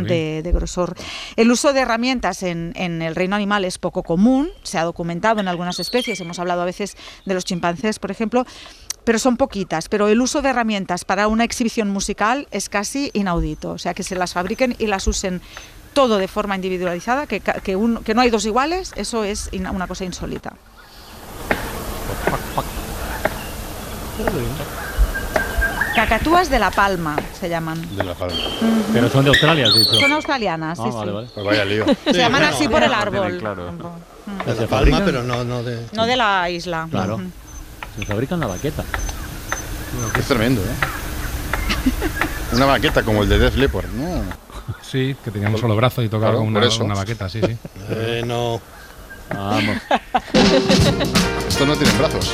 de grosor. El uso de herramientas en, en el reino animal es poco común, se ha documentado en algunas especies, hemos hablado a veces de los chimpancés, por ejemplo, pero son poquitas. Pero el uso de herramientas para una exhibición musical es casi inaudito. O sea, que se las fabriquen y las usen todo de forma individualizada, que, ca- que, un- que no hay dos iguales, eso es una cosa insólita. Cacatúas de La Palma se llaman. De la palma. Pero son de Australia, dicho. Son australianas, Ah, sí, vale, sí. vale. Pues vaya lío. Se llaman así por el árbol. Claro. De La Palma, pero no, no de... No de la isla. Claro. Se fabrican la baqueta. Es tremendo, ¿eh? Una maqueta como el de Def Leppard, ¿no? Sí, que tenía un solo brazo y tocaba Claro, con una, por eso. una baqueta, sí, sí. Eh, no. Vamos. Estos no tienen brazos.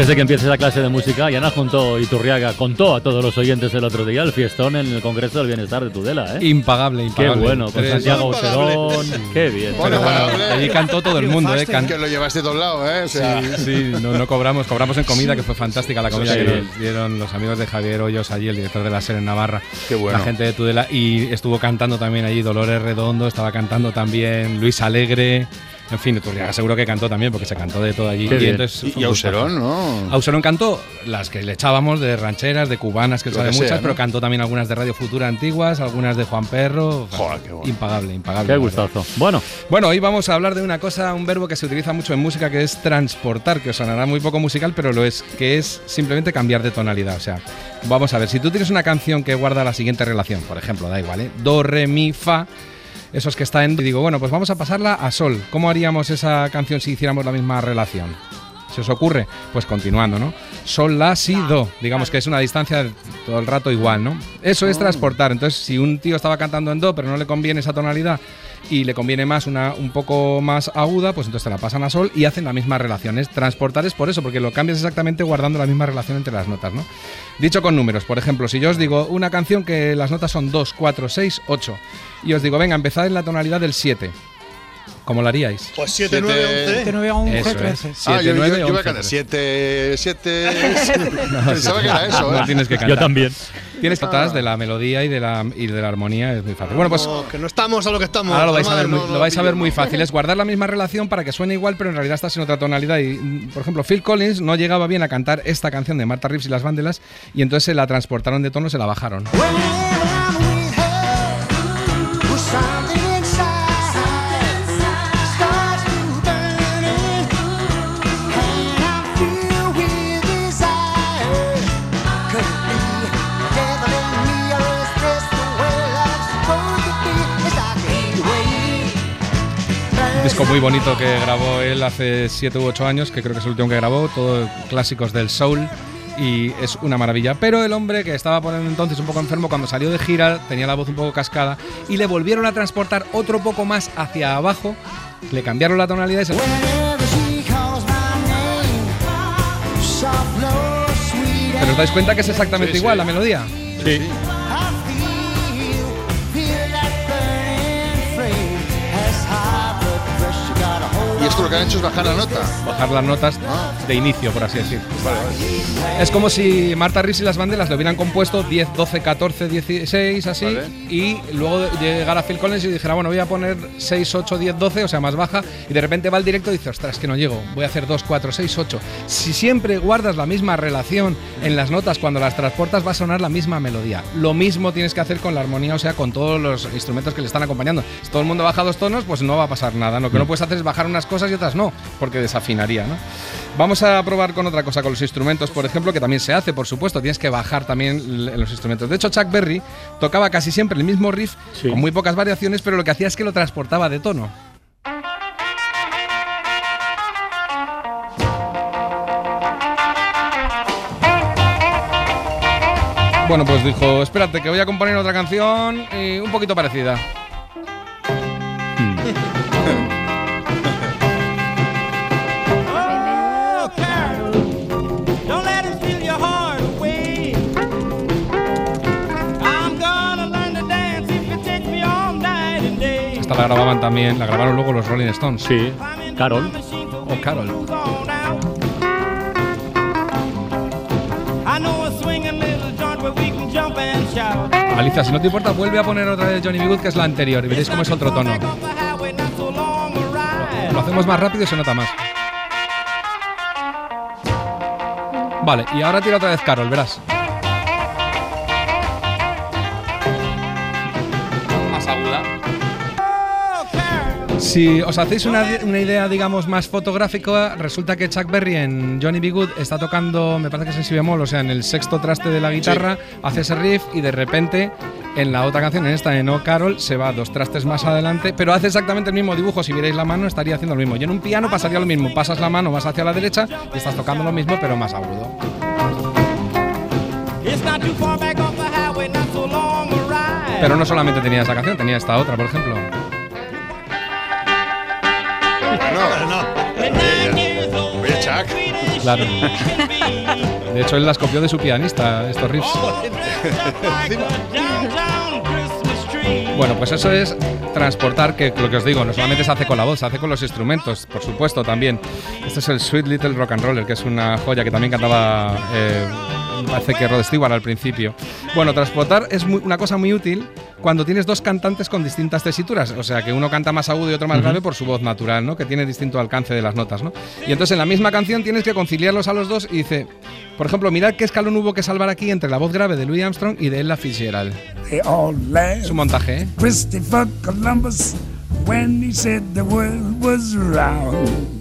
Antes de que empiece esa clase de música, Yana junto Iturriaga contó a todos los oyentes el otro día el fiestón en el Congreso del Bienestar de Tudela, ¿eh? Impagable, Qué impagable. bueno, con Tres- Santiago Oserón, qué bien. Pero bueno, allí cantó todo el mundo, ¿eh? Can- Que lo llevaste a todos lados, ¿eh? O sea, Sí, sí, no, no cobramos, cobramos en comida, que fue fantástica la comida sí. que nos dieron los amigos de Javier Hoyos allí, el director de la SER en Navarra. Qué bueno. La gente de Tudela. Y estuvo cantando también allí Dolores Redondo, estaba cantando también Luis Alegre. En fin, Turriaga seguro que cantó también, porque se cantó de todo allí. Qué entonces Y- un Auserón. ¿no? Auserón cantó las que le echábamos de rancheras, de cubanas, que él sabe que muchas, sea, ¿no? pero cantó también algunas de Radio Futura antiguas, algunas de Juan Perro. Impagable, impagable. Qué gustazo. Bueno, Bueno, hoy vamos a hablar de una cosa, un verbo que se utiliza mucho en música, que es transportar, que os sonará muy poco musical, pero lo es, que es simplemente cambiar de tonalidad. O sea, vamos a ver, si tú tienes una canción que guarda la siguiente relación, por ejemplo, da igual, ¿eh? Do, re, mi, fa. Esos que está en y digo, bueno, pues vamos a pasarla a sol. ¿Cómo haríamos esa canción si hiciéramos la misma relación? ¿Se os ocurre? Pues continuando, ¿no? Sol, la, si, do. Digamos que es una distancia todo el rato igual, ¿no? Eso es transportar. Entonces, si un tío estaba cantando en do, pero no le conviene esa tonalidad y le conviene más una un poco más aguda, pues entonces te la pasan a sol y hacen la misma relación. Es transportar es por eso, porque lo cambias exactamente guardando la misma relación entre las notas, ¿no? Dicho con números, por ejemplo, si yo os digo una canción que las notas son 2, 4, 6, 8 y os digo, venga, empezad en la tonalidad del 7. ¿Cómo lo haríais? Pues 7, 9, 11. 7, 9, 11, Eso es. 13. Ah, yo, 7, 9, yo, yo voy a 11, cantar 7, 7. No, Pensaba que era eso, ¿eh? No tienes que cantar. yo también. Tienes notas de la melodía y de la, y de la armonía, es muy fácil. Bueno, pues No, que no estamos a lo que estamos. Ahora lo vais a ver, muy, lo vais a ver muy fácil. Es guardar la misma relación para que suene igual, pero en realidad estás en otra tonalidad. Y, mm, por ejemplo, Phil Collins no llegaba bien a cantar esta canción de Martha Reeves y las Vandelas, y entonces se la transportaron de tono, se la bajaron. Un disco muy bonito que grabó él hace 7 u 8 años, que creo que es el último que grabó, todo clásicos del soul. Y es una maravilla. Pero el hombre que estaba por entonces un poco enfermo, cuando salió de gira, tenía la voz un poco cascada y le volvieron a transportar otro poco más hacia abajo. Le cambiaron la tonalidad y se. ¿Pero os dais cuenta que es exactamente Sí, sí. igual la melodía? Sí. Lo que han hecho es bajar la nota. bajar las notas Ah. de inicio, por así decir. Vale, vale. Es como si Marta Riss y las banderas le hubieran compuesto 10, 12, 14, 16, así, Vale. y luego llegara Phil Collins y dijera, bueno, voy a poner 6, 8, 10, 12, o sea, más baja, y de repente va al directo y dice, ostras, que no llego, voy a hacer 2, 4, 6, 8. Si siempre guardas la misma relación en las notas cuando las transportas, va a sonar la misma melodía. Lo mismo tienes que hacer con la armonía, o sea, con todos los instrumentos que le están acompañando. Si todo el mundo baja dos tonos, pues no va a pasar nada. Lo que no puedes hacer es bajar unas cosas y otras no, porque desafinaría, ¿no? Vamos a probar con otra cosa, con los instrumentos, por ejemplo, que también se hace, por supuesto, tienes que bajar también los instrumentos. De hecho, Chuck Berry tocaba casi siempre el mismo riff, con muy pocas variaciones, pero lo que hacía es que lo transportaba de tono. Bueno, pues dijo, espérate, que voy a componer otra canción y un poquito parecida. Esta la grababan también, la grabaron luego los Rolling Stones. Sí. Carol. O Carol. Alicia, si no te importa, vuelve a poner otra vez Johnny B. Good, que es la anterior, y veréis cómo es otro tono. Lo hacemos más rápido y se nota más. Vale, y ahora tira otra vez Carol, verás. Si os hacéis una, una idea, digamos, más fotográfica, resulta que Chuck Berry en Johnny B. Good está tocando, me parece que es en si bemol, o sea, en el sexto traste de la guitarra, hace ese riff y de repente en la otra canción, en esta de No Carol, se va dos trastes más adelante, pero hace exactamente el mismo dibujo. Si vierais la mano, estaría haciendo lo mismo. Y en un piano pasaría lo mismo. Pasas la mano, vas hacia la derecha y estás tocando lo mismo, pero más agudo. It's not too far back off the highway, not so long a ride. Pero no solamente tenía esa canción, tenía esta otra, por ejemplo. No, no. Oye, Chuck. Claro. De hecho, él las copió de su pianista, estos riffs. Bueno, pues eso es transportar, que lo que os digo, no solamente se hace con la voz, se hace con los instrumentos, por supuesto, también. Este es el Sweet Little Rock and Roller, que es una joya que también cantaba, eh, parece que Rod Stewart al principio. Bueno, transportar es muy- una cosa muy útil cuando tienes dos cantantes con distintas tesituras, o sea, que uno canta más agudo y otro más grave por su voz natural, ¿no? Que tiene distinto alcance de las notas, ¿no? Y entonces en la misma canción tienes que conciliarlos a los dos y dice, por ejemplo, mirad qué escalón hubo que salvar aquí entre la voz grave de Louis Armstrong y de Ella Fitzgerald. Un montaje, ¿eh? Christopher Columbus when he said the world was round.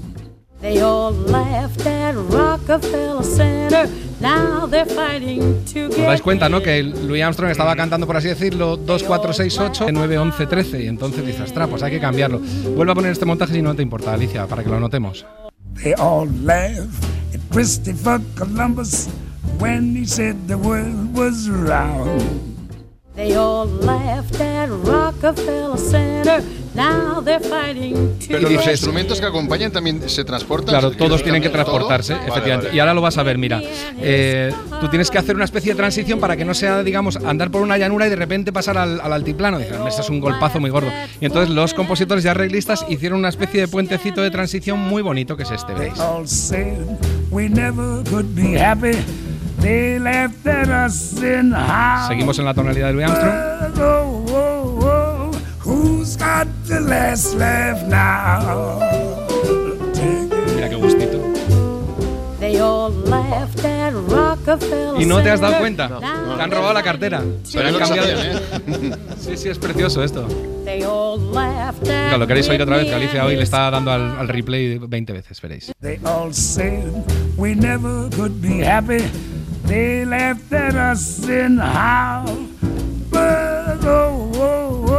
They all laughed at Rockefeller Center. Now they're fighting to Os dais cuenta, ¿no? Que Louis Armstrong estaba cantando, por así decirlo, 2, 4, 6, 8, 9, 11, 13. Y entonces dices, ostras, pues hay que cambiarlo. Vuelve a poner este montaje si no te importa, Alicia, para que lo notemos. They all laughed at Christopher Columbus when he said the world was round. They all laughed at Rockefeller Center. Now they're fighting to Pero los instrumentos que acompañan también se transportan. Claro, ¿Se- todos tienen que cambiar todo? transportarse, Vale, efectivamente. vale. Y ahora lo vas a ver, mira. Eh, tú tienes que hacer una especie de transición para que no sea, digamos, andar por una llanura y de repente pasar al, al altiplano. Dices, esto es un golpazo muy gordo. Y entonces los compositores y arreglistas hicieron una especie de puentecito de transición muy bonito que es este, ¿veis? Seguimos en la tonalidad de Louis Armstrong. Oh, oh, oh, who's got the last laugh now? Mira qué gustito. They all laughed at Rockefeller Y no te has dado Center. cuenta. Now Te han robado la cartera. Sabían han cambiado. sabían, ¿eh? Sí, sí, es precioso esto. They all laughed at Mira, lo queréis oír otra vez, Alicia hoy le está dando al, al replay 20 veces, veréis. They all said we never could be happy. They laughed at us in how. But oh, oh, oh,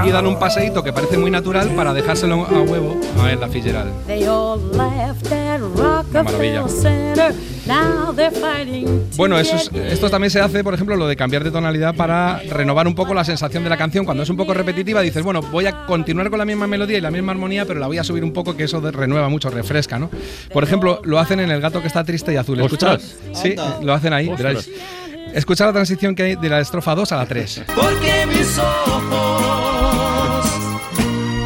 Aquí dan un paseíto que parece muy natural para dejárselo a huevo a ver la Fitzgerald. Maravilla. Rockefeller Center. Now they're fighting to Bueno, eso es- get esto también se hace, por ejemplo, lo de cambiar de tonalidad para renovar un poco la sensación de la canción. Cuando es un poco repetitiva, dices, bueno, voy a continuar con la misma melodía y la misma armonía, pero la voy a subir un poco, que eso de- renueva mucho, refresca, ¿no? Por ejemplo, lo hacen en El gato que está triste y azul. Escuchad. Ostras. Sí, lo hacen ahí, Ostras. Veréis. Escuchad la transición que hay de la estrofa 2 a la 3. Porque mis ojos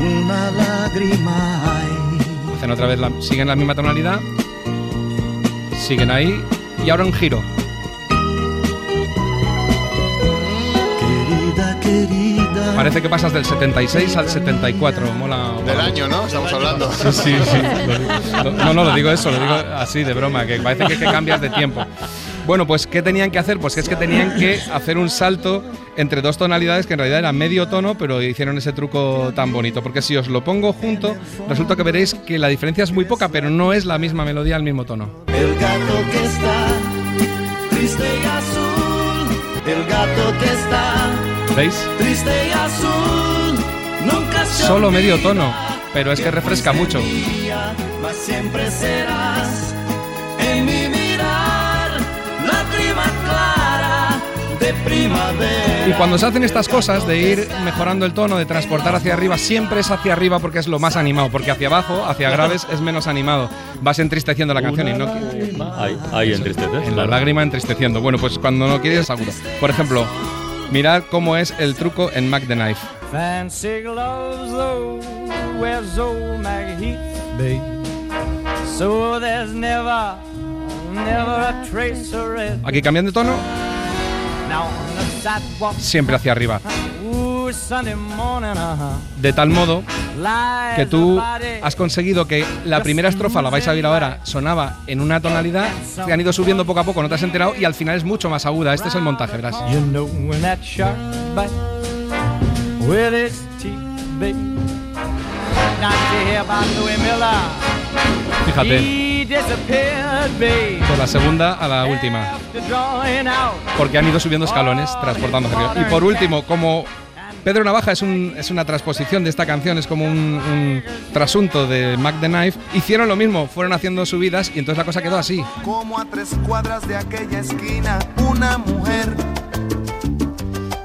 Una lágrima hay. Hacen otra vez, la- siguen la misma tonalidad, siguen ahí y ahora un giro. Querida, querida. Parece que pasas del 76 al 74. Mola. Del mola año, ¿no? Estamos hablando. Sí, sí, sí. No, no, lo digo eso, lo digo así de broma, que parece que, que cambias de tiempo. Bueno, pues ¿qué tenían que hacer? Pues que es que tenían que hacer un salto entre dos tonalidades que en realidad eran medio tono, pero hicieron ese truco tan bonito. Porque si os lo pongo junto, resulta que veréis que la diferencia es muy poca, pero no es la misma melodía al mismo tono. El gato que está triste y azul. El gato que está ¿Veis? triste y azul. Nunca se Solo medio tono, pero es que refresca mucho. siempre serás Y cuando se hacen estas cosas de ir mejorando el tono, de transportar hacia arriba, siempre es hacia arriba porque es lo más animado, porque hacia abajo, hacia graves, es menos animado. Vas entristeciendo la canción y no... Ahí, ahí entristeces. En la claro. lágrima entristeciendo. Bueno, pues cuando no quieres, agudo. Por ejemplo, mirad cómo es el truco en Mac the Knife. Fancy gloves, though, where's old Maggie Heath, babe? So there's never, never a trace of red. Aquí cambian de tono, Now on the sidewalk, siempre hacia arriba. De tal modo que tú has conseguido que la primera estrofa, la vais a oír ahora, sonaba en una tonalidad, que han ido subiendo poco a poco, no te has enterado, y al final es mucho más aguda. Este es el montaje, verás. Fíjate. Por la segunda a la última. Porque han ido subiendo escalones transportándose arriba. Y por último, como Pedro Navaja es, un- es una transposición de esta canción, es como un, un trasunto de Mac the Knife, hicieron lo mismo, fueron haciendo subidas y entonces la cosa quedó así. Como a tres cuadras de aquella esquina, una mujer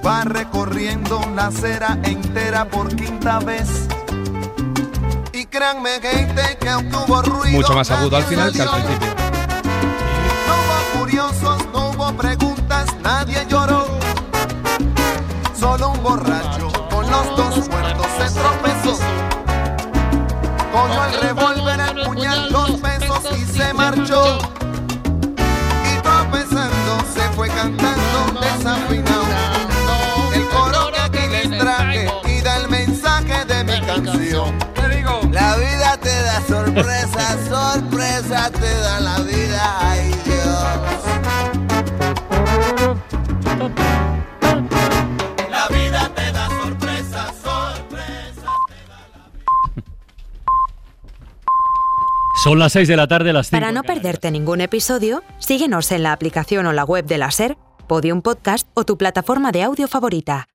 va recorriendo la acera entera por quinta vez. Mucho más agudo al final que al principio. No hubo curiosos, no hubo preguntas, nadie lloró. Solo un borracho con los dos muertos se tropezó. Cogió el revólver, el puñal, dos pesos y se marchó. Vida te da sorpresa, sorpresa te da la vida, ay Dios. La vida te da sorpresa, sorpresa. Son las 6 de la tarde, las 5. Para no perderte ningún episodio, síguenos en la aplicación o la web de la SER, Podium Podcast o tu plataforma de audio favorita.